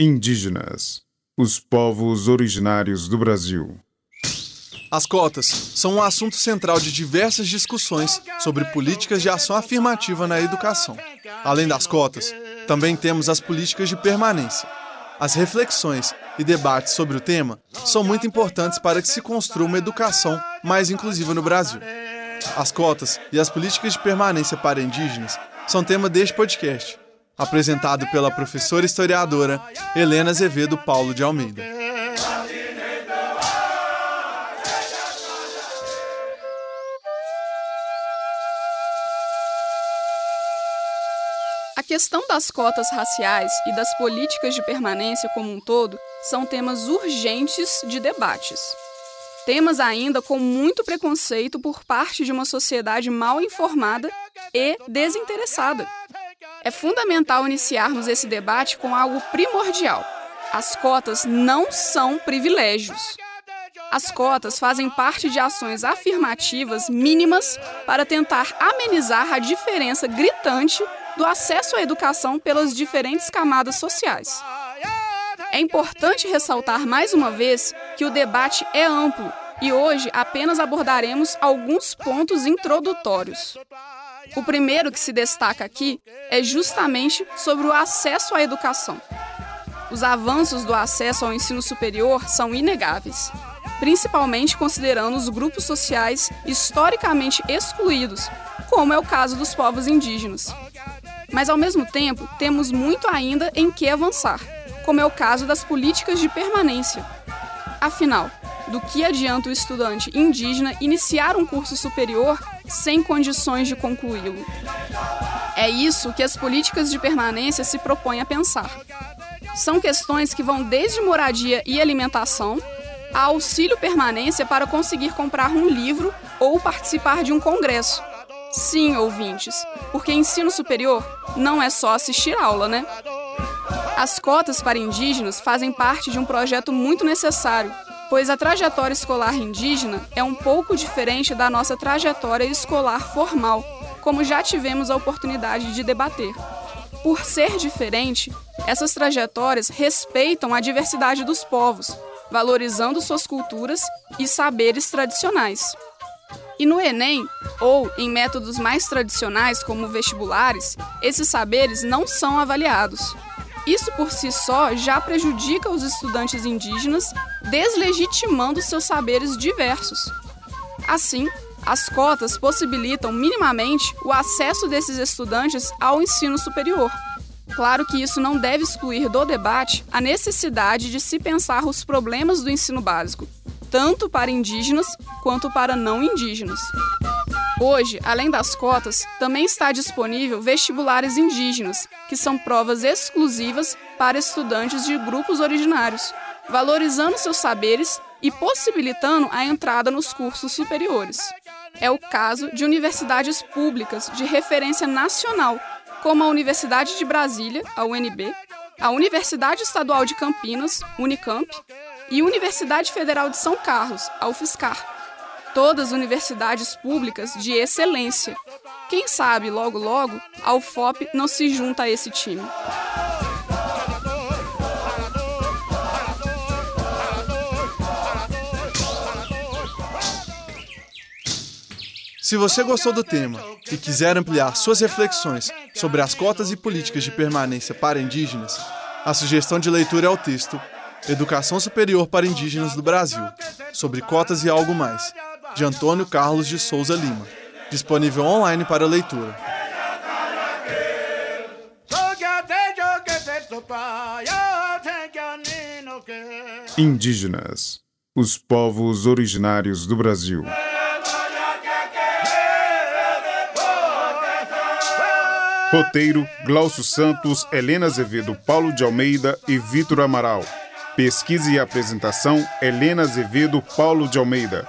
Indígenas, os povos originários do Brasil. As cotas são um assunto central de diversas discussões sobre políticas de ação afirmativa na educação. Além das cotas, também temos as políticas de permanência. As reflexões e debates sobre o tema são muito importantes para que se construa uma educação mais inclusiva no Brasil. As cotas e as políticas de permanência para indígenas são tema deste podcast apresentado pela professora historiadora Helena Azevedo Paulo de Almeida. A questão das cotas raciais e das políticas de permanência como um todo são temas urgentes de debates. Temas ainda com muito preconceito por parte de uma sociedade mal informada e desinteressada. É fundamental iniciarmos esse debate com algo primordial. As cotas não são privilégios. As cotas fazem parte de ações afirmativas mínimas para tentar amenizar a diferença gritante do acesso à educação pelas diferentes camadas sociais. É importante ressaltar mais uma vez que o debate é amplo e hoje apenas abordaremos alguns pontos introdutórios. O primeiro que se destaca aqui é justamente sobre o acesso à educação. Os avanços do acesso ao ensino superior são inegáveis, principalmente considerando os grupos sociais historicamente excluídos, como é o caso dos povos indígenas. Mas, ao mesmo tempo, temos muito ainda em que avançar, como é o caso das políticas de permanência. Afinal, do que adianta o estudante indígena iniciar um curso superior sem condições de concluí-lo. É isso que as políticas de permanência se propõem a pensar. São questões que vão desde moradia e alimentação a auxílio permanência para conseguir comprar um livro ou participar de um congresso. Sim, ouvintes, porque ensino superior não é só assistir aula, né? As cotas para indígenas fazem parte de um projeto muito necessário pois a trajetória escolar indígena é um pouco diferente da nossa trajetória escolar formal, como já tivemos a oportunidade de debater. Por ser diferente, essas trajetórias respeitam a diversidade dos povos, valorizando suas culturas e saberes tradicionais. E no Enem, ou em métodos mais tradicionais como vestibulares, esses saberes não são avaliados. Isso por si só já prejudica os estudantes indígenas, deslegitimando seus saberes diversos. Assim, as cotas possibilitam minimamente o acesso desses estudantes ao ensino superior. Claro que isso não deve excluir do debate a necessidade de se pensar os problemas do ensino básico, tanto para indígenas quanto para não indígenas. Hoje, além das cotas, também está disponível vestibulares indígenas, que são provas exclusivas para estudantes de grupos originários, valorizando seus saberes e possibilitando a entrada nos cursos superiores. É o caso de universidades públicas de referência nacional, como a Universidade de Brasília, a UNB, a Universidade Estadual de Campinas, Unicamp, e Universidade Federal de São Carlos, a UFSCar todas universidades públicas de excelência. Quem sabe, logo logo, a UFOP não se junta a esse time. Se você gostou do tema e quiser ampliar suas reflexões sobre as cotas e políticas de permanência para indígenas, a sugestão de leitura é o texto Educação Superior para Indígenas do Brasil, sobre cotas e algo mais, de Antônio Carlos de Souza Lima, disponível online para leitura. Indígenas, os povos originários do Brasil. Roteiro: Glaucio Santos, Helena Azevedo, Paulo de Almeida e Vitor Amaral. Pesquisa e apresentação: Helena Azevedo, Paulo de Almeida.